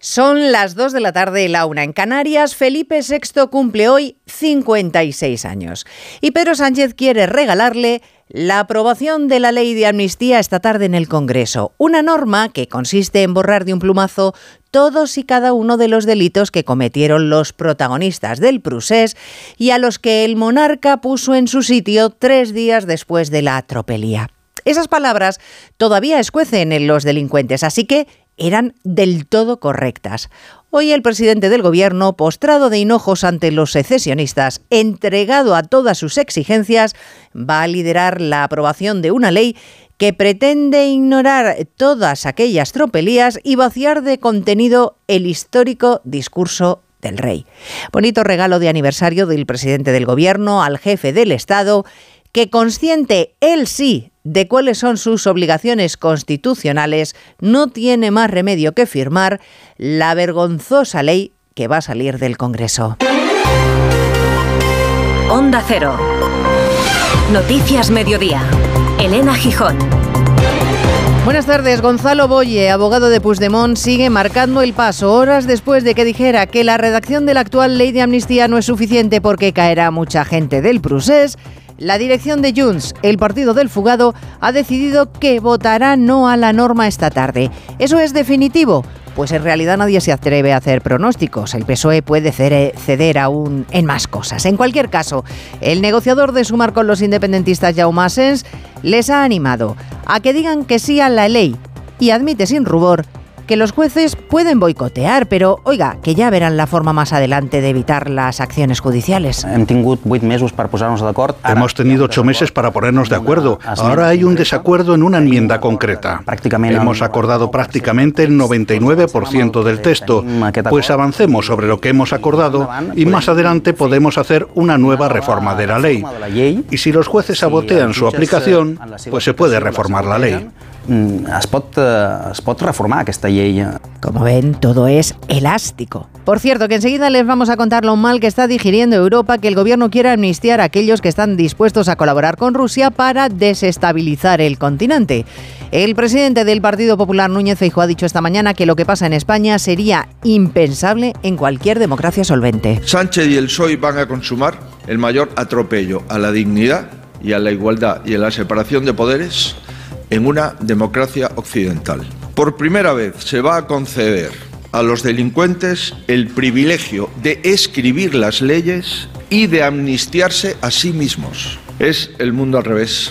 Son las 2 de la tarde, la una en Canarias. Felipe VI cumple hoy 56 años. Y Pedro Sánchez quiere regalarle la aprobación de la ley de amnistía esta tarde en el Congreso. Una norma que consiste en borrar de un plumazo todos y cada uno de los delitos que cometieron los protagonistas del Prusés y a los que el monarca puso en su sitio tres días después de la atropelía. Esas palabras todavía escuecen en los delincuentes, así que eran del todo correctas. Hoy el presidente del gobierno, postrado de hinojos ante los secesionistas, entregado a todas sus exigencias, va a liderar la aprobación de una ley que pretende ignorar todas aquellas tropelías y vaciar de contenido el histórico discurso del rey. Bonito regalo de aniversario del presidente del gobierno al jefe del Estado, que consciente él sí de cuáles son sus obligaciones constitucionales, no tiene más remedio que firmar la vergonzosa ley que va a salir del Congreso. Onda Cero. Noticias Mediodía. Elena Gijón. Buenas tardes. Gonzalo Boye, abogado de Puigdemont, sigue marcando el paso horas después de que dijera que la redacción de la actual ley de amnistía no es suficiente porque caerá mucha gente del Prusés la dirección de Junts, el partido del fugado, ha decidido que votará no a la norma esta tarde. ¿Eso es definitivo? Pues en realidad nadie se atreve a hacer pronósticos. El PSOE puede ceder aún en más cosas. En cualquier caso, el negociador de sumar con los independentistas Jaume Asens les ha animado a que digan que sí a la ley y admite sin rubor que los jueces pueden boicotear, pero oiga, que ya verán la forma más adelante de evitar las acciones judiciales. Hemos tenido ocho meses para ponernos de acuerdo. Ahora hay un desacuerdo en una enmienda concreta. Hemos acordado prácticamente el 99% del texto. Pues avancemos sobre lo que hemos acordado y más adelante podemos hacer una nueva reforma de la ley. Y si los jueces sabotean su aplicación, pues se puede reformar la ley. Mm, es pot, eh, es pot reformar aquesta llei. Como ven, todo es elástico. Por cierto, que enseguida les vamos a contar lo mal que está digiriendo Europa que el gobierno quiera amnistiar a aquellos que están dispuestos a colaborar con Rusia para desestabilizar el continente. El presidente del Partido Popular, Núñez Feijóo, ha dicho esta mañana que lo que pasa en España sería impensable en cualquier democracia solvente. Sánchez y el PSOE van a consumar el mayor atropello a la dignidad y a la igualdad y a la separación de poderes en una democracia occidental. Por primera vez se va a conceder a los delincuentes el privilegio de escribir las leyes y de amnistiarse a sí mismos. Es el mundo al revés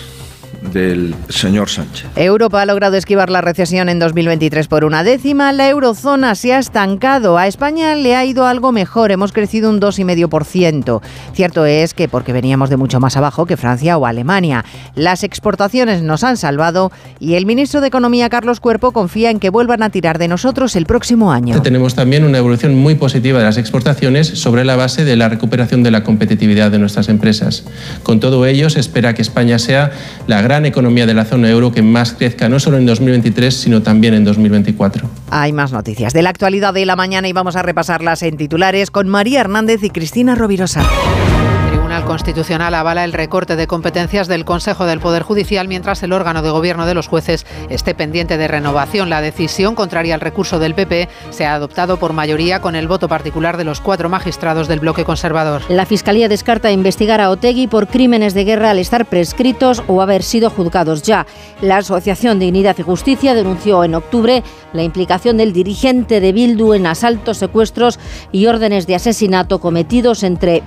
del señor Sánchez. Europa ha logrado esquivar la recesión en 2023 por una décima. La eurozona se ha estancado. A España le ha ido algo mejor. Hemos crecido un 2,5%. Cierto es que porque veníamos de mucho más abajo que Francia o Alemania. Las exportaciones nos han salvado y el ministro de Economía, Carlos Cuerpo, confía en que vuelvan a tirar de nosotros el próximo año. Tenemos también una evolución muy positiva de las exportaciones sobre la base de la recuperación de la competitividad de nuestras empresas. Con todo ello, se espera que España sea la gran economía de la zona euro que más crezca no solo en 2023, sino también en 2024. Hay más noticias de la actualidad de la mañana y vamos a repasarlas en titulares con María Hernández y Cristina Rovirosa. Tribunal Constitucional avala el recorte de competencias del Consejo del Poder Judicial mientras el órgano de gobierno de los jueces esté pendiente de renovación. La decisión, contraria al recurso del PP, se ha adoptado por mayoría con el voto particular de los cuatro magistrados del bloque conservador. La Fiscalía descarta investigar a Otegui por crímenes de guerra al estar prescritos o haber sido juzgados ya. La Asociación Dignidad y Justicia denunció en octubre la implicación del dirigente de Bildu en asaltos, secuestros y órdenes de asesinato cometidos entre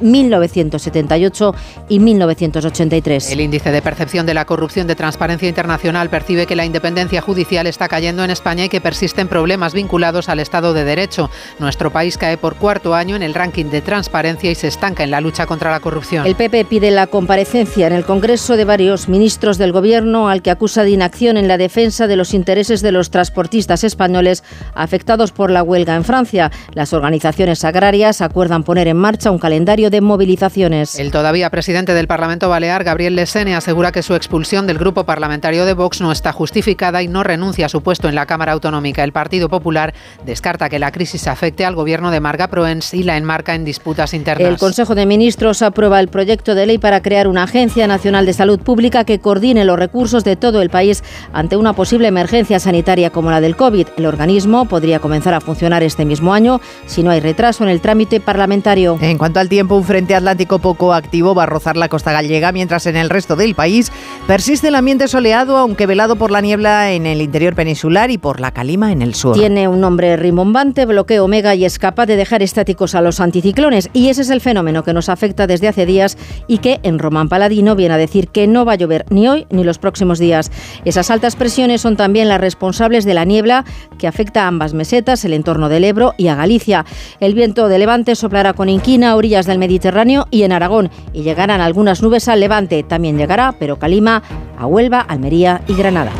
1970 y 1983. El índice de percepción de la corrupción de Transparencia Internacional percibe que la independencia judicial está cayendo en España y que persisten problemas vinculados al Estado de Derecho. Nuestro país cae por cuarto año en el ranking de transparencia y se estanca en la lucha contra la corrupción. El PP pide la comparecencia en el Congreso de varios ministros del Gobierno al que acusa de inacción en la defensa de los intereses de los transportistas españoles afectados por la huelga en Francia. Las organizaciones agrarias acuerdan poner en marcha un calendario de movilizaciones. El El todavía presidente del Parlamento Balear, Gabriel Lesene, asegura que su expulsión del grupo parlamentario de Vox no está justificada y no renuncia a su puesto en la Cámara Autonómica. El Partido Popular descarta que la crisis afecte al gobierno de Marga Proens y la enmarca en disputas internas. El Consejo de Ministros aprueba el proyecto de ley para crear una Agencia Nacional de Salud Pública que coordine los recursos de todo el país ante una posible emergencia sanitaria como la del COVID. El organismo podría comenzar a funcionar este mismo año si no hay retraso en el trámite parlamentario. En cuanto al tiempo, un frente atlántico poco activo va a rozar la costa gallega, mientras en el resto del país persiste el ambiente soleado, aunque velado por la niebla en el interior peninsular y por la calima en el sur. Tiene un nombre rimbombante, bloqueo omega y es capaz de dejar estáticos a los anticiclones. Y ese es el fenómeno que nos afecta desde hace días y que en Román Paladino viene a decir que no va a llover ni hoy ni los próximos días. Esas altas presiones son también las responsables de la niebla que afecta a ambas mesetas, el entorno del Ebro y a Galicia. El viento de levante soplará con inquina a orillas del Mediterráneo y en Aragón y llegarán algunas nubes al levante. También llegará, pero calima, a Huelva, Almería y Granada.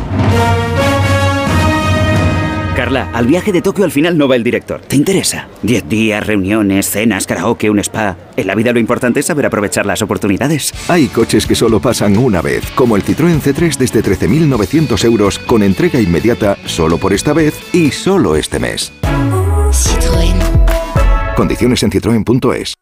Carla, al viaje de Tokio al final no va el director. ¿Te interesa? Diez días, reuniones, cenas, karaoke, un spa. En la vida lo importante es saber aprovechar las oportunidades. Hay coches que solo pasan una vez, como el Citroën C3 desde 13.900 euros con entrega inmediata solo por esta vez y solo este mes. Citroën. Condiciones en citroen.es.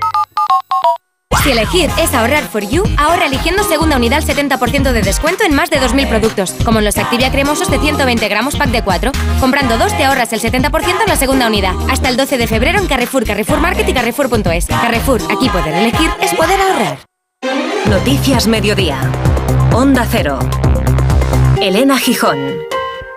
Si elegir es ahorrar for you, ahorra eligiendo segunda unidad al 70% de descuento en más de 2.000 productos, como en los Activia cremosos de 120 gramos pack de 4. Comprando dos te ahorras el 70% en la segunda unidad. Hasta el 12 de febrero en Carrefour, Carrefour Market y Carrefour.es. Carrefour, aquí poder elegir es poder ahorrar. Noticias Mediodía. Onda Cero. Elena Gijón.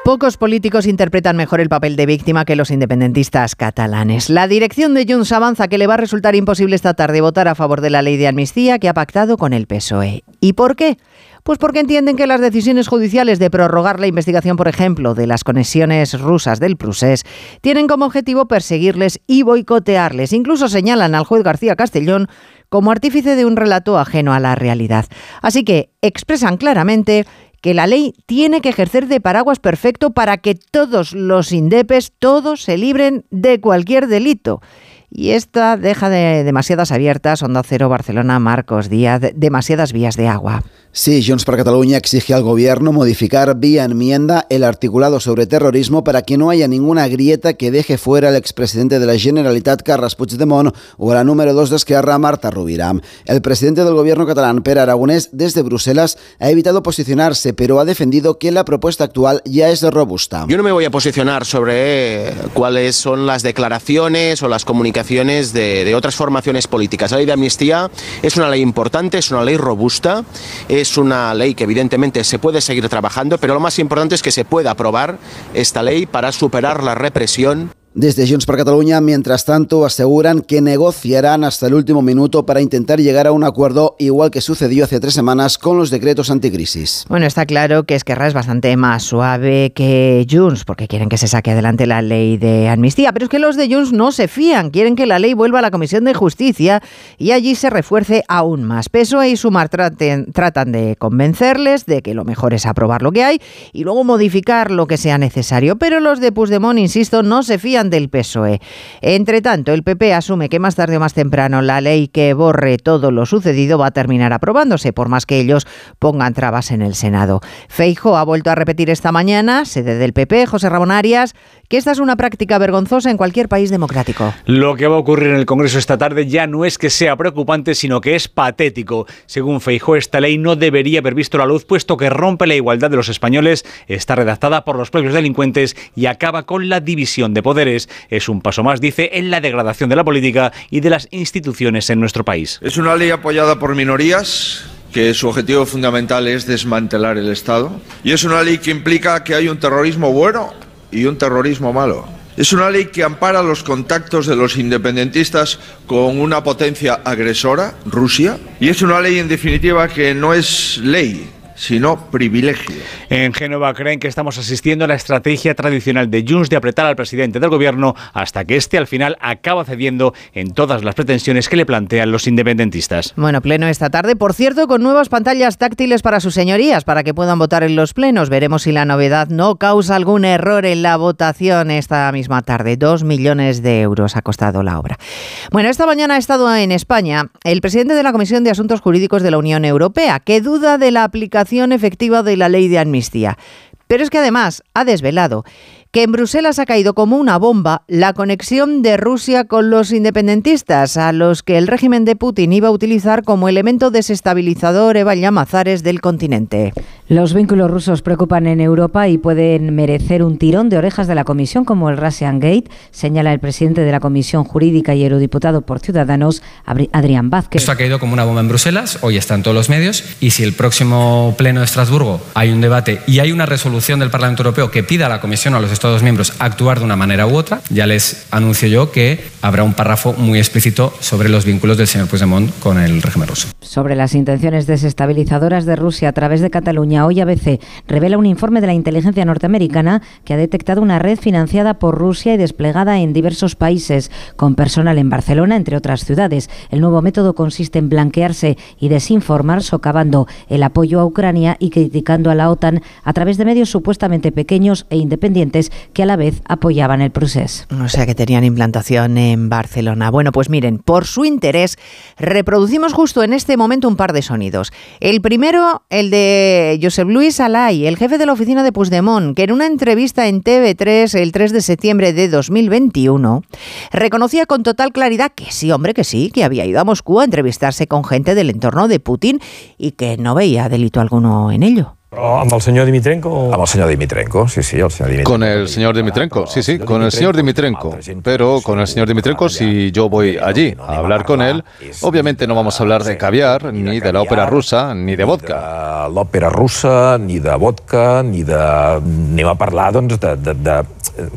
Pocos políticos interpretan mejor el papel de víctima que los independentistas catalanes. La dirección de Junts avanza que le va a resultar imposible esta tarde votar a favor de la ley de amnistía que ha pactado con el PSOE. ¿Y por qué? Pues porque entienden que las decisiones judiciales de prorrogar la investigación, por ejemplo, de las conexiones rusas del Prusés, tienen como objetivo perseguirles y boicotearles. Incluso señalan al juez García Castellón como artífice de un relato ajeno a la realidad. Así que expresan claramente que la ley tiene que ejercer de paraguas perfecto para que todos los indepes, todos se libren de cualquier delito. Y esta deja de demasiadas abiertas, Onda Cero, Barcelona, Marcos Díaz, demasiadas vías de agua. Sí, Junts per Cataluña exige al gobierno modificar vía enmienda el articulado sobre terrorismo para que no haya ninguna grieta que deje fuera al expresidente de la Generalitat, Carles Puigdemont, o a la número 2 de Esquerra, Marta Rovira. El presidente del gobierno catalán, Per Aragonés, desde Bruselas, ha evitado posicionarse, pero ha defendido que la propuesta actual ya es robusta. Yo no me voy a posicionar sobre cuáles son las declaraciones o las comunicaciones de, otras formaciones políticas. La ley de amnistía es una ley importante, es una ley robusta. Una ley que evidentemente se puede seguir trabajando, pero lo más importante es que se pueda aprobar esta ley para superar la represión desde Junts per Cataluña, mientras tanto, aseguran que negociarán hasta el último minuto para intentar llegar a un acuerdo, igual que sucedió hace tres semanas con los decretos anticrisis. Bueno, está claro que Esquerra es bastante más suave que Junts, porque quieren que se saque adelante la ley de amnistía. Pero es que los de Junts no se fían, quieren que la ley vuelva a la Comisión de Justicia y allí se refuerce aún más. PSOE y Sumar tratan de convencerles de que lo mejor es aprobar lo que hay y luego modificar lo que sea necesario. Pero los de Puigdemont, insisto, no se fían del PSOE. Entre tanto, el PP asume que más tarde o más temprano la ley que borre todo lo sucedido va a terminar aprobándose, por más que ellos pongan trabas en el Senado. Feijo ha vuelto a repetir esta mañana, sede del PP, José Ramón Arias, que esta es una práctica vergonzosa en cualquier país democrático. Lo que va a ocurrir en el Congreso esta tarde ya no es que sea preocupante, sino que es patético. Según Feijó, esta ley no debería haber visto la luz, puesto que rompe la igualdad de los españoles, está redactada por los propios delincuentes y acaba con la división de poderes. Es un paso más, dice, en la degradación de la política y de las instituciones en nuestro país. Es una ley apoyada por minorías que su objetivo fundamental es desmantelar el Estado. Y es una ley que implica que hay un terrorismo bueno y un terrorismo malo. Es una ley que ampara los contactos de los independentistas con una potencia agresora, Rusia, y es una ley en definitiva que no es ley, sino privilegio. En Génova creen que estamos asistiendo a la estrategia tradicional de Junts de apretar al presidente del gobierno hasta que éste al final acaba cediendo en todas las pretensiones que le plantean los independentistas. Bueno, pleno esta tarde, por cierto, con nuevas pantallas táctiles para sus señorías, para que puedan votar en los plenos. Veremos si la novedad no causa algún error en la votación esta misma tarde. Dos millones de euros ha costado la obra. Bueno, esta mañana ha estado en España el presidente de la Comisión de Asuntos Jurídicos de la Unión Europea, que duda de la aplicación efectiva de la ley de amnistía. Pero es que además ha desvelado que en Bruselas ha caído como una bomba la conexión de Rusia con los independentistas, a los que el régimen de Putin iba a utilizar como elemento desestabilizador Eva Llamazares del continente. Los vínculos rusos preocupan en Europa y pueden merecer un tirón de orejas de la Comisión como el Russian Gate, señala el presidente de la Comisión Jurídica y eurodiputado por Ciudadanos, Adrián Vázquez. Esto ha caído como una bomba en Bruselas, hoy está en todos los medios, y si el próximo pleno de Estrasburgo hay un debate y hay una resolución del Parlamento Europeo que pida a la Comisión o a los Estados miembros actuar de una manera u otra, ya les anuncio yo que habrá un párrafo muy explícito sobre los vínculos del señor Puigdemont con el régimen ruso. Sobre las intenciones desestabilizadoras de Rusia a través de Cataluña, hoy ABC revela un informe de la inteligencia norteamericana que ha detectado una red financiada por Rusia y desplegada en diversos países, con personal en Barcelona, entre otras ciudades. El nuevo método consiste en blanquearse y desinformar, socavando el apoyo a Ucrania y criticando a la OTAN a través de medios supuestamente pequeños e independientes que a la vez apoyaban el proceso. O sea que tenían implantación en Barcelona. Bueno, pues miren, por su interés, reproducimos justo en este momento un par de sonidos. El primero, el de Josep Luis Alay, el jefe de la oficina de Puigdemont, que en una entrevista en TV3 el 3 de septiembre de 2021 reconocía con total claridad que sí, hombre, que sí, que había ido a Moscú a entrevistarse con gente del entorno de Putin y que no veía delito alguno en ello. ¿Amb el señor Dimitrenko? Amb el señor Dimitrenko, sí, sí, el señor Dimitrenko. Con el señor Dimitrenko, sí, sí, con el señor Dimitrenko. Pero con el señor Dimitrenko, si yo voy allí a hablar con él, obviamente no vamos a hablar de caviar, ni de la ópera rusa, ni de vodka. L'òpera russa, ni de vodka, ni de... Anem a parlar, doncs, de, de, de...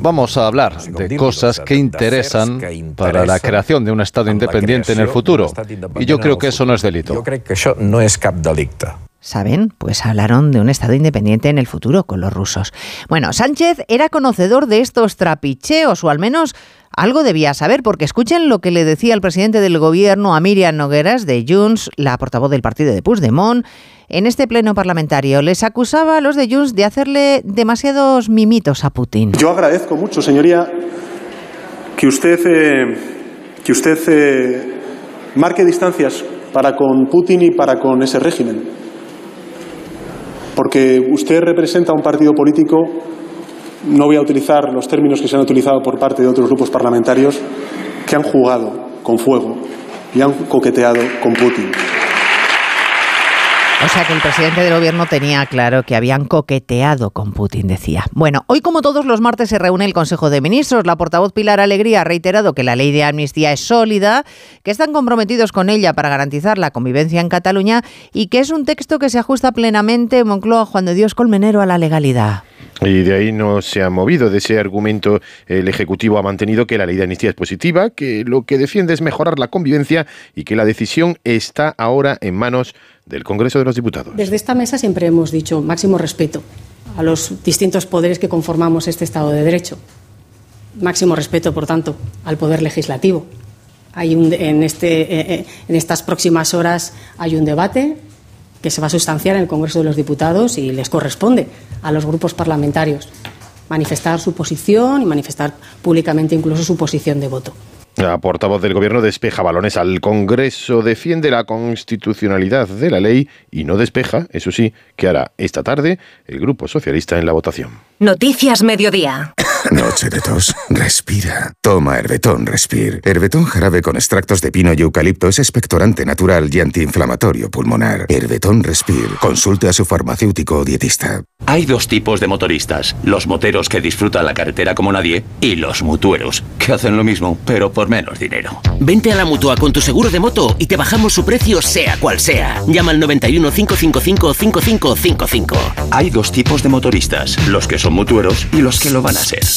Vamos a hablar de cosas que interesan para la creación de un Estado independiente en el futuro. Y yo creo que eso no es delito. Jo crec que això no és cap delicte. ¿Saben? Pues hablaron de un Estado independiente en el futuro con los rusos. Bueno, Sánchez era conocedor de estos trapicheos, o al menos algo debía saber, porque escuchen lo que le decía el presidente del gobierno a Miriam Nogueras de Junts, la portavoz del partido de Puigdemont, en este pleno parlamentario. Les acusaba a los de Junts de hacerle demasiados mimitos a Putin. Yo agradezco mucho, señoría, que usted, eh, que usted eh, marque distancias para con Putin y para con ese régimen porque usted representa un partido político, no voy a utilizar los términos que se han utilizado por parte de otros grupos parlamentarios, que han jugado con fuego y han coqueteado con Putin. O sea que el presidente del gobierno tenía claro que habían coqueteado con Putin, decía. Bueno, hoy como todos los martes se reúne el Consejo de Ministros. La portavoz Pilar Alegría ha reiterado que la ley de amnistía es sólida, que están comprometidos con ella para garantizar la convivencia en Cataluña y que es un texto que se ajusta plenamente, Moncloa Juan de Dios Colmenero, a la legalidad. Y de ahí no se ha movido. De ese argumento, el Ejecutivo ha mantenido que la ley de amnistía es positiva, que lo que defiende es mejorar la convivencia y que la decisión está ahora en manos del Congreso de los Diputados. Desde esta mesa siempre hemos dicho máximo respeto a los distintos poderes que conformamos este Estado de Derecho. Máximo respeto, por tanto, al Poder Legislativo. Hay un, en, este, eh, eh, en estas próximas horas hay un debate que se va a sustanciar en el Congreso de los Diputados y les corresponde a los grupos parlamentarios manifestar su posición y manifestar públicamente incluso su posición de voto. La portavoz del Gobierno despeja balones al Congreso, defiende la constitucionalidad de la ley y no despeja, eso sí, que hará esta tarde el Grupo Socialista en la votación. Noticias Mediodía. Noche de tos. Respira. Toma Herbetón Respir. Herbetón jarabe con extractos de pino y eucalipto es expectorante natural y antiinflamatorio pulmonar. Herbetón Respir. Consulte a su farmacéutico o dietista. Hay dos tipos de motoristas, los moteros que disfrutan la carretera como nadie y los mutueros, que hacen lo mismo, pero por menos dinero. Vente a la Mutua con tu seguro de moto y te bajamos su precio sea cual sea. Llama al 91 555 5555. Hay dos tipos de motoristas, los que son mutueros y los que lo van a ser.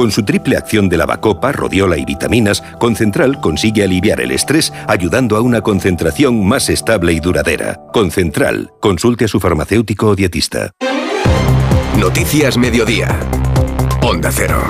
Con su triple acción de lavacopa, rodiola y vitaminas, Concentral consigue aliviar el estrés ayudando a una concentración más estable y duradera. Concentral. Consulte a su farmacéutico o dietista. Noticias Mediodía. Onda Cero.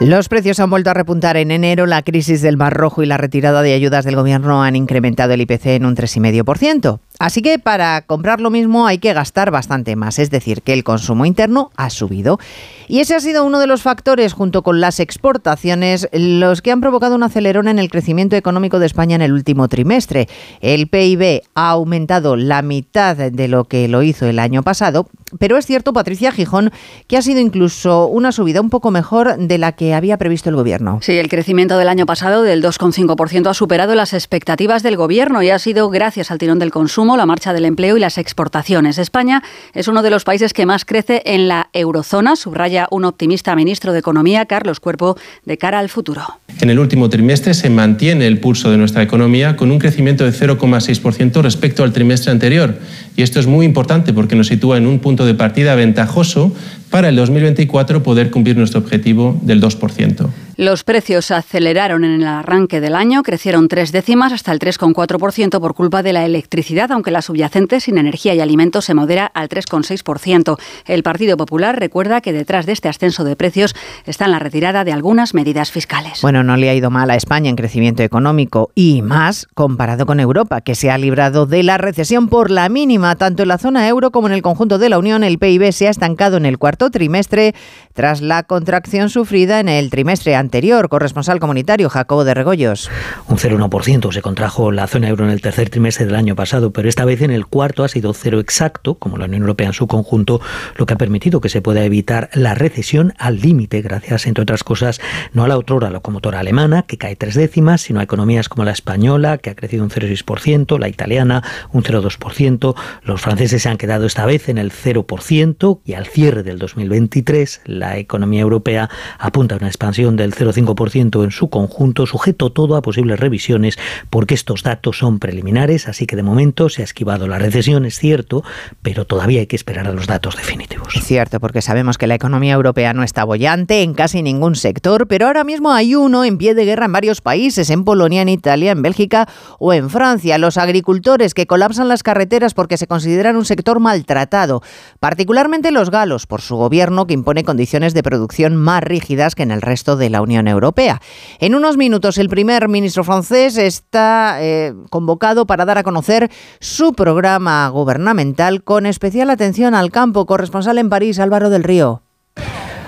Los precios han vuelto a repuntar en enero. La crisis del Mar Rojo y la retirada de ayudas del gobierno han incrementado el IPC en un 3,5%. Así que para comprar lo mismo hay que gastar bastante más, es decir, que el consumo interno ha subido. Y ese ha sido uno de los factores, junto con las exportaciones, los que han provocado un acelerón en el crecimiento económico de España en el último trimestre. El PIB ha aumentado la mitad de lo que lo hizo el año pasado, pero es cierto, Patricia Gijón, que ha sido incluso una subida un poco mejor de la que había previsto el gobierno. Sí, el crecimiento del año pasado del 2,5% ha superado las expectativas del gobierno y ha sido gracias al tirón del consumo la marcha del empleo y las exportaciones. España es uno de los países que más crece en la eurozona, subraya un optimista ministro de Economía, Carlos Cuerpo, de cara al futuro. En el último trimestre se mantiene el pulso de nuestra economía con un crecimiento de 0,6% respecto al trimestre anterior. Y esto es muy importante porque nos sitúa en un punto de partida ventajoso para el 2024 poder cumplir nuestro objetivo del 2%. Los precios aceleraron en el arranque del año, crecieron tres décimas hasta el 3,4% por culpa de la electricidad, aunque la subyacente sin energía y alimentos se modera al 3,6%. El Partido Popular recuerda que detrás de este ascenso de precios está la retirada de algunas medidas fiscales. Bueno, no le ha ido mal a España en crecimiento económico y más comparado con Europa, que se ha librado de la recesión por la mínima. Tanto en la zona euro como en el conjunto de la Unión, el PIB se ha estancado en el cuarto trimestre tras la contracción sufrida en el trimestre anterior. Corresponsal comunitario Jacobo de Regoyos. Un 0,1% se contrajo la zona euro en el tercer trimestre del año pasado, pero esta vez en el cuarto ha sido cero exacto, como la Unión Europea en su conjunto, lo que ha permitido que se pueda evitar la recesión al límite, gracias, entre otras cosas, no a la otrora locomotora alemana, que cae tres décimas, sino a economías como la española, que ha crecido un 0,6%, la italiana un 0,2%, los franceses se han quedado esta vez en el 0% y al cierre del 2023 la economía europea apunta a una expansión del 0,5% en su conjunto, sujeto todo a posibles revisiones, porque estos datos son preliminares, así que de momento se ha esquivado la recesión, es cierto, pero todavía hay que esperar a los datos definitivos. Es cierto, porque sabemos que la economía europea no está bollante en casi ningún sector, pero ahora mismo hay uno en pie de guerra en varios países, en Polonia, en Italia, en Bélgica o en Francia. Los agricultores que colapsan las carreteras porque se consideran un sector maltratado, particularmente los galos, por su gobierno que impone condiciones de producción más rígidas que en el resto de la Unión Europea. En unos minutos el primer ministro francés está eh, convocado para dar a conocer su programa gubernamental con especial atención al campo. Corresponsal en París, Álvaro del Río.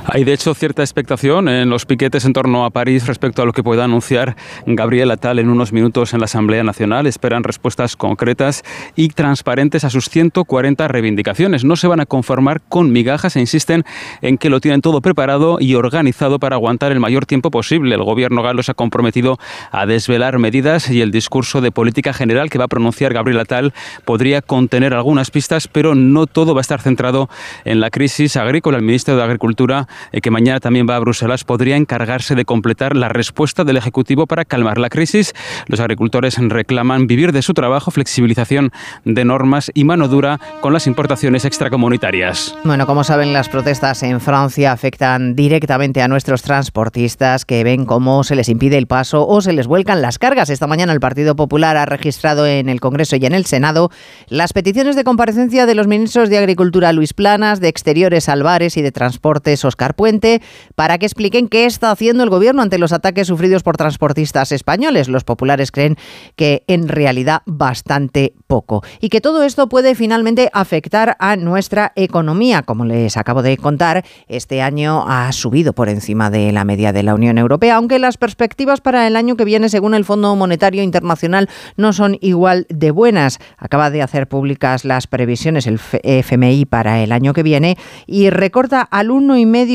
Hay de hecho cierta expectación en los piquetes en torno a París respecto a lo que pueda anunciar Gabriel Attal en unos minutos en la Asamblea Nacional. Esperan respuestas concretas y transparentes a sus 140 reivindicaciones. No se van a conformar con migajas e insisten en que lo tienen todo preparado y organizado para aguantar el mayor tiempo posible. El gobierno galo se ha comprometido a desvelar medidas y el discurso de política general que va a pronunciar Gabriel Attal podría contener algunas pistas, pero no todo va a estar centrado en la crisis agrícola. El ministro de Agricultura eh, que mañana también va a Bruselas, podría encargarse de completar la respuesta del Ejecutivo para calmar la crisis. Los agricultores reclaman vivir de su trabajo, flexibilización de normas y mano dura con las importaciones extracomunitarias. Bueno, como saben, las protestas en Francia afectan directamente a nuestros transportistas que ven cómo se les impide el paso o se les vuelcan las cargas. Esta mañana el Partido Popular ha registrado en el Congreso y en el Senado las peticiones de comparecencia de los ministros de Agricultura Luis Planas, de Exteriores Álvarez y de Transportes Oscar Oscar Puente para que expliquen qué está haciendo el gobierno ante los ataques sufridos por transportistas españoles. Los populares creen que en realidad bastante poco y que todo esto puede finalmente afectar a nuestra economía. Como les acabo de contar, este año ha subido por encima de la media de la Unión Europea, aunque las perspectivas para el año que viene, según el Fondo Monetario Internacional, no son igual de buenas. Acaba de hacer públicas las previsiones el FMI para el año que viene y recorta al 1,5%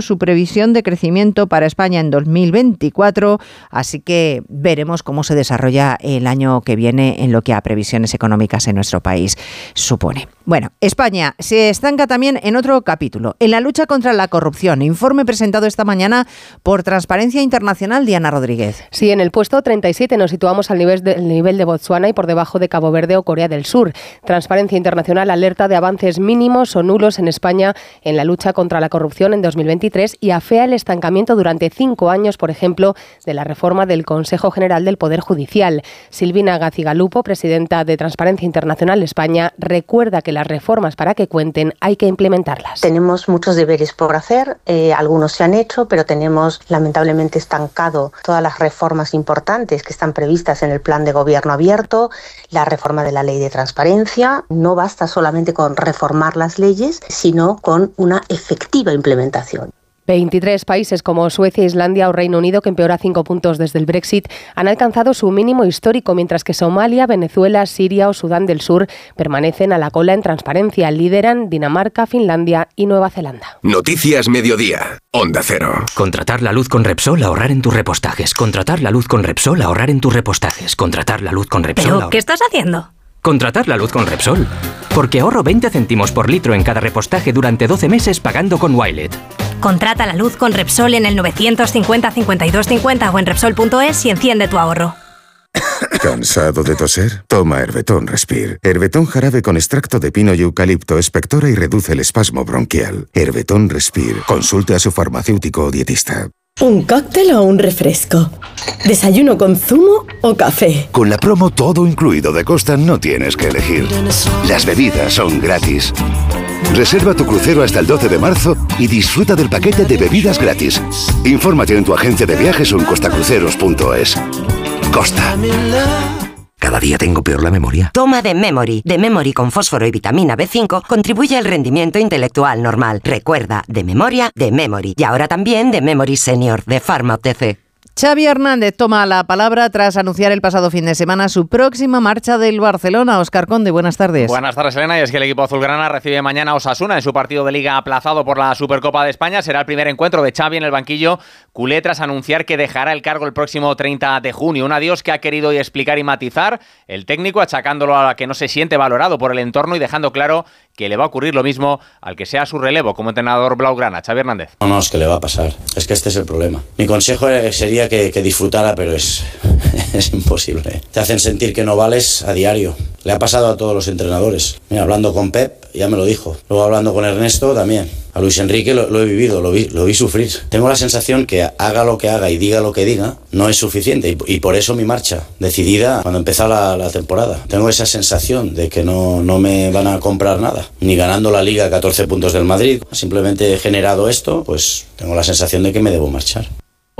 su previsión de crecimiento para España en 2024, así que veremos cómo se desarrolla el año que viene en lo que a previsiones económicas en nuestro país supone. Bueno, España se estanca también en otro capítulo, en la lucha contra la corrupción. Informe presentado esta mañana por Transparencia Internacional, Diana Rodríguez. Sí, en el puesto 37 nos situamos al nivel de, nivel de Botsuana y por debajo de Cabo Verde o Corea del Sur. Transparencia Internacional alerta de avances mínimos o nulos en España en la lucha contra la corrupción en 2023 y afea el estancamiento durante cinco años, por ejemplo, de la reforma del Consejo General del Poder Judicial. Silvina Gacigalupo, presidenta de Transparencia Internacional España, recuerda que las reformas para que cuenten hay que implementarlas. Tenemos muchos deberes por hacer, eh, algunos se han hecho, pero tenemos lamentablemente estancado todas las reformas importantes que están previstas en el plan de gobierno abierto, la reforma de la ley de transparencia. No basta solamente con reformar las leyes, sino con una efectiva implementación. 23 países como Suecia, Islandia o Reino Unido, que empeora cinco puntos desde el Brexit, han alcanzado su mínimo histórico, mientras que Somalia, Venezuela, Siria o Sudán del Sur permanecen a la cola en transparencia. Lideran Dinamarca, Finlandia y Nueva Zelanda. Noticias Mediodía. Onda Cero. Contratar la luz con Repsol, ahorrar en tus repostajes. Contratar la luz con Repsol, ahorrar en tus repostajes. Contratar la luz con Repsol. ¿Pero qué estás haciendo? Contratar la luz con Repsol. Porque ahorro 20 céntimos por litro en cada repostaje durante 12 meses pagando con Wilet. Contrata la luz con Repsol en el 950 52 50 o en Repsol.es y enciende tu ahorro. ¿Cansado de toser? Toma Herbetón Respire. Herbetón jarabe con extracto de pino y eucalipto espectora y reduce el espasmo bronquial. Herbetón Respire. Consulte a su farmacéutico o dietista. ¿Un cóctel o un refresco? ¿Desayuno con zumo o café? Con la promo todo incluido de Costa no tienes que elegir. Las bebidas son gratis. Reserva tu crucero hasta el 12 de marzo y disfruta del paquete de bebidas gratis. Infórmate en tu agencia de viajes o en costacruceros.es. Costa. Cada día tengo peor la memoria. Toma de Memory. De Memory con fósforo y vitamina B5 contribuye al rendimiento intelectual normal. Recuerda, de memoria, de Memory. Y ahora también de Memory Senior, de Pharma OTC. Xavi Hernández toma la palabra tras anunciar el pasado fin de semana su próxima marcha del Barcelona. Oscar Conde, buenas tardes. Buenas tardes, Elena. Y es que el equipo azulgrana recibe mañana a Osasuna en su partido de liga aplazado por la Supercopa de España. Será el primer encuentro de Xavi en el banquillo culé tras anunciar que dejará el cargo el próximo 30 de junio. Un adiós que ha querido explicar y matizar el técnico, achacándolo a que no se siente valorado por el entorno y dejando claro que le va a ocurrir lo mismo al que sea su relevo como entrenador blaugrana. Xavi Hernández. No, no, es que le va a pasar. Es que este es el problema. Mi consejo sería que, disfrutara, pero es imposible. Te hacen sentir que no vales a diario. Le ha pasado a todos los entrenadores. Mira, hablando con Pep, ya me lo dijo. Luego hablando con Ernesto también. A Luis Enrique lo, he vivido, lo vi, lo vi sufrir. Tengo la sensación que haga lo que haga y diga lo que diga, no es suficiente. Y, y por eso mi marcha, decidida cuando empezó la, la, temporada. Tengo esa sensación de que no, no me van a comprar nada. Ni ganando la liga 14 puntos del Madrid. Simplemente he generado esto, pues tengo la sensación de que me debo marchar.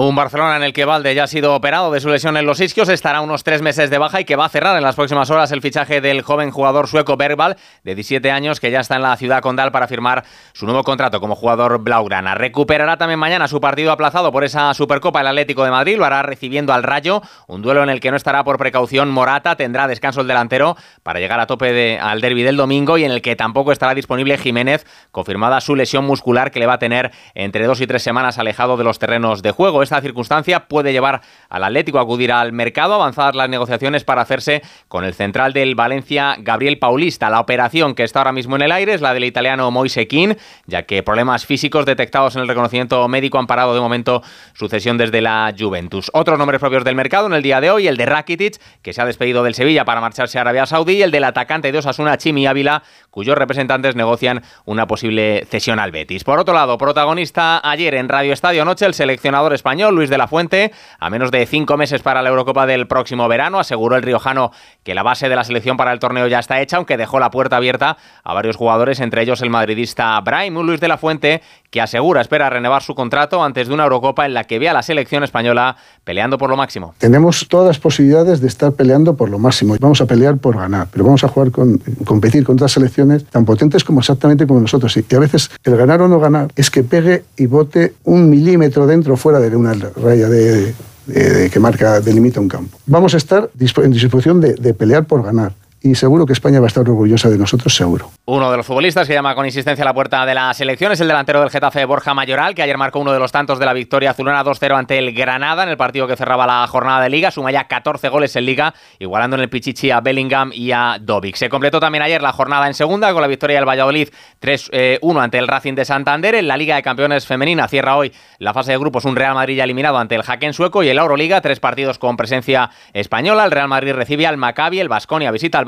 Un Barcelona en el que Valde ya ha sido operado de su lesión en los isquios, estará unos tres meses de baja y que va a cerrar en las próximas horas el fichaje del joven jugador sueco Bergval, de 17 años, que ya está en la ciudad condal para firmar su nuevo contrato como jugador blaugrana. Recuperará también mañana su partido aplazado por esa Supercopa el Atlético de Madrid, lo hará recibiendo al Rayo, un duelo en el que no estará por precaución Morata, tendrá descanso el delantero para llegar a tope al derby del domingo y en el que tampoco estará disponible Jiménez, confirmada su lesión muscular que le va a tener entre dos y tres semanas alejado de los terrenos de juego esta circunstancia puede llevar al Atlético a acudir al mercado, avanzadas las negociaciones para hacerse con el central del Valencia, Gabriel Paulista. La operación que está ahora mismo en el aire es la del italiano Moise Kean, ya que problemas físicos detectados en el reconocimiento médico han parado de momento su cesión desde la Juventus. Otros nombres propios del mercado en el día de hoy, el de Rakitic, que se ha despedido del Sevilla para marcharse a Arabia Saudí, y el del atacante de Osasuna, Chimi Ávila, cuyos representantes negocian una posible cesión al Betis. Por otro lado, protagonista ayer en Radio Estadio Noche, el seleccionador español Luis de la Fuente, a menos de cinco meses para la Eurocopa del próximo verano. Aseguró el riojano que la base de la selección para el torneo ya está hecha, aunque dejó la puerta abierta a varios jugadores, entre ellos el madridista Brahim. Luis de la Fuente que asegura espera renovar su contrato antes de una Eurocopa en la que vea a la selección española peleando por lo máximo. Tenemos todas las posibilidades de estar peleando por lo máximo. Vamos a pelear por ganar, pero vamos a jugar con competir contra selecciones tan potentes como exactamente como nosotros. Y a veces el ganar o no ganar es que pegue y bote un milímetro dentro o fuera de una raya de, que marca, delimita un campo. Vamos a estar en disposición de pelear por ganar y seguro que España va a estar orgullosa de nosotros, seguro. Uno de los futbolistas que llama con insistencia a la puerta de la selección es el delantero del Getafe, Borja Mayoral, que ayer marcó uno de los tantos de la victoria azulona 2-0 ante el Granada en el partido que cerraba la jornada de Liga. Suma ya 14 goles en Liga, igualando en el Pichichi a Bellingham y a Dovic. Se completó también ayer la jornada en segunda con la victoria del Valladolid 3-1 eh, ante el Racing de Santander. En la Liga de Campeones Femenina cierra hoy la fase de grupos un Real Madrid ya eliminado ante el Jaén sueco y el Euroliga, tres partidos con presencia española. El Real Madrid recibe al Maccabi, el Basconia visita al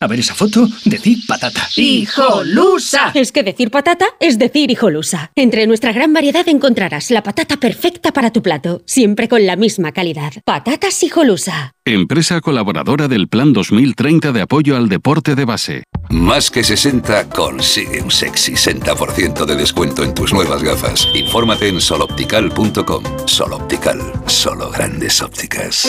A ver esa foto, decir patata. ¡Hijolusa! Es que decir patata es decir hijolusa. Entre nuestra gran variedad encontrarás la patata perfecta para tu plato, siempre con la misma calidad. Patatas hijolusa. Empresa colaboradora del Plan 2030 de apoyo al deporte de base. Más que 60 consigue un sexy 60% de descuento en tus nuevas gafas. Infórmate en soloptical.com. Soloptical, solo grandes ópticas.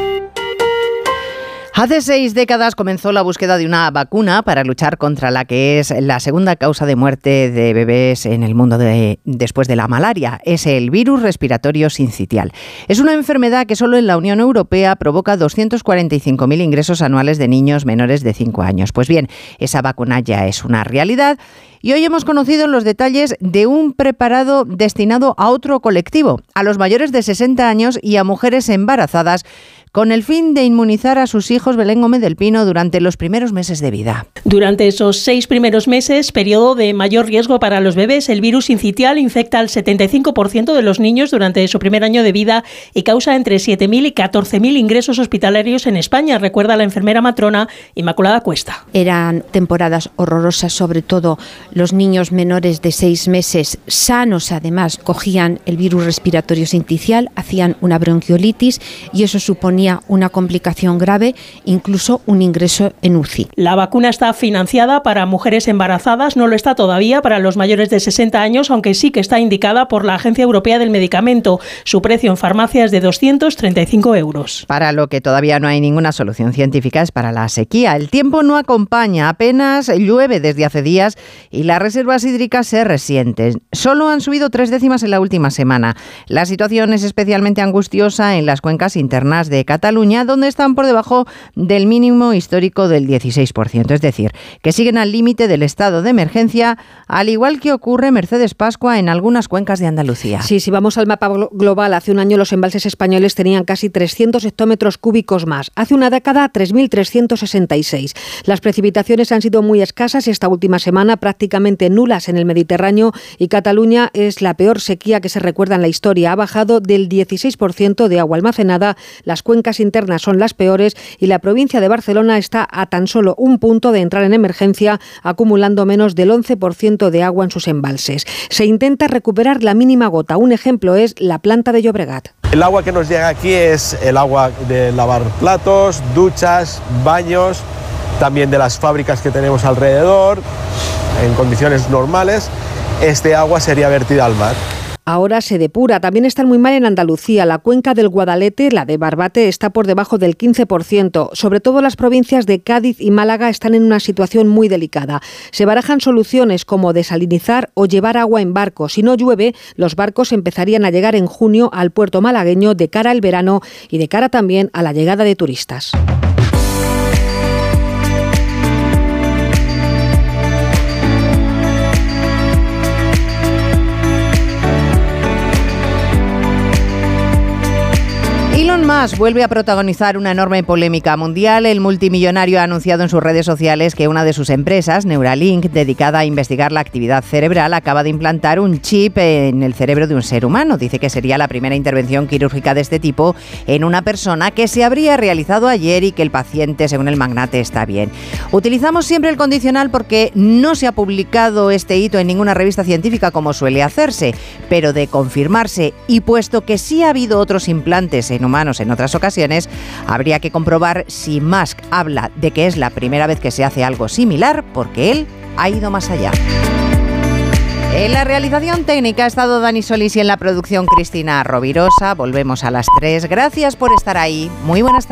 Hace seis décadas comenzó la búsqueda de una vacuna para luchar contra la que es la segunda causa de muerte de bebés en el mundo después de la malaria. Es el virus respiratorio sincitial. Es una enfermedad que solo en la Unión Europea provoca 245.000 ingresos anuales de niños menores de 5 años. Pues bien, esa vacuna ya es una realidad y hoy hemos conocido los detalles de un preparado destinado a otro colectivo, a los mayores de 60 años y a mujeres embarazadas con el fin de inmunizar a sus hijos Belén Gómez del Pino durante los primeros meses de vida. Durante esos seis primeros meses, periodo de mayor riesgo para los bebés, el virus incitial infecta al 75% de los niños durante su primer año de vida y causa entre 7.000 y 14.000 ingresos hospitalarios en España, recuerda la enfermera matrona Inmaculada Cuesta. Eran temporadas horrorosas, sobre todo los niños menores de seis meses, sanos además, cogían el virus respiratorio sincicial, hacían una bronquiolitis y eso suponía una complicación grave, incluso un ingreso en UCI. La vacuna está financiada para mujeres embarazadas, no lo está todavía para los mayores de 60 años, aunque sí que está indicada por la Agencia Europea del Medicamento. Su precio en farmacia es de 235 euros. Para lo que todavía no hay ninguna solución científica es para la sequía. El tiempo no acompaña, apenas llueve desde hace días y las reservas hídricas se resienten. Solo han subido tres décimas en la última semana. La situación es especialmente angustiosa en las cuencas internas de Cataluña, donde están por debajo del mínimo histórico del 16%, es decir, que siguen al límite del estado de emergencia, al igual que ocurre Mercedes Pascua en algunas cuencas de Andalucía. Sí, si vamos al mapa global, hace un año los embalses españoles tenían casi 300 hectómetros cúbicos más, hace una década 3.366. Las precipitaciones han sido muy escasas esta última semana, prácticamente nulas en el Mediterráneo y Cataluña es la peor sequía que se recuerda en la historia. Ha bajado del 16% de agua almacenada, las cuencas internas son las peores y la provincia de Barcelona está a tan solo un punto de entrar en emergencia, acumulando menos del 11% de agua en sus embalses. Se intenta recuperar la mínima gota. Un ejemplo es la planta de Llobregat. El agua que nos llega aquí es el agua de lavar platos, duchas, baños, también de las fábricas que tenemos alrededor, en condiciones normales. Este agua sería vertida al mar ahora se depura. También están muy mal en Andalucía. La cuenca del Guadalete, la de Barbate, está por debajo del 15%. Sobre todo las provincias de Cádiz y Málaga están en una situación muy delicada. Se barajan soluciones como desalinizar o llevar agua en barco. Si no llueve, los barcos empezarían a llegar en junio al puerto malagueño de cara al verano y de cara también a la llegada de turistas. Musk vuelve a protagonizar una enorme polémica mundial. El multimillonario ha anunciado en sus redes sociales que una de sus empresas, Neuralink, dedicada a investigar la actividad cerebral, acaba de implantar un chip en el cerebro de un ser humano. Dice que sería la primera intervención quirúrgica de este tipo en una persona que se habría realizado ayer y que el paciente, según el magnate, está bien. Utilizamos siempre el condicional porque no se ha publicado este hito en ninguna revista científica como suele hacerse, pero de confirmarse y puesto que sí ha habido otros implantes en humanos otras ocasiones, habría que comprobar si Musk habla de que es la primera vez que se hace algo similar, porque él ha ido más allá. En la realización técnica ha estado Dani Solís y en la producción Cristina Rovirosa. Volvemos a las 3. Gracias por estar ahí. Muy buenas tardes.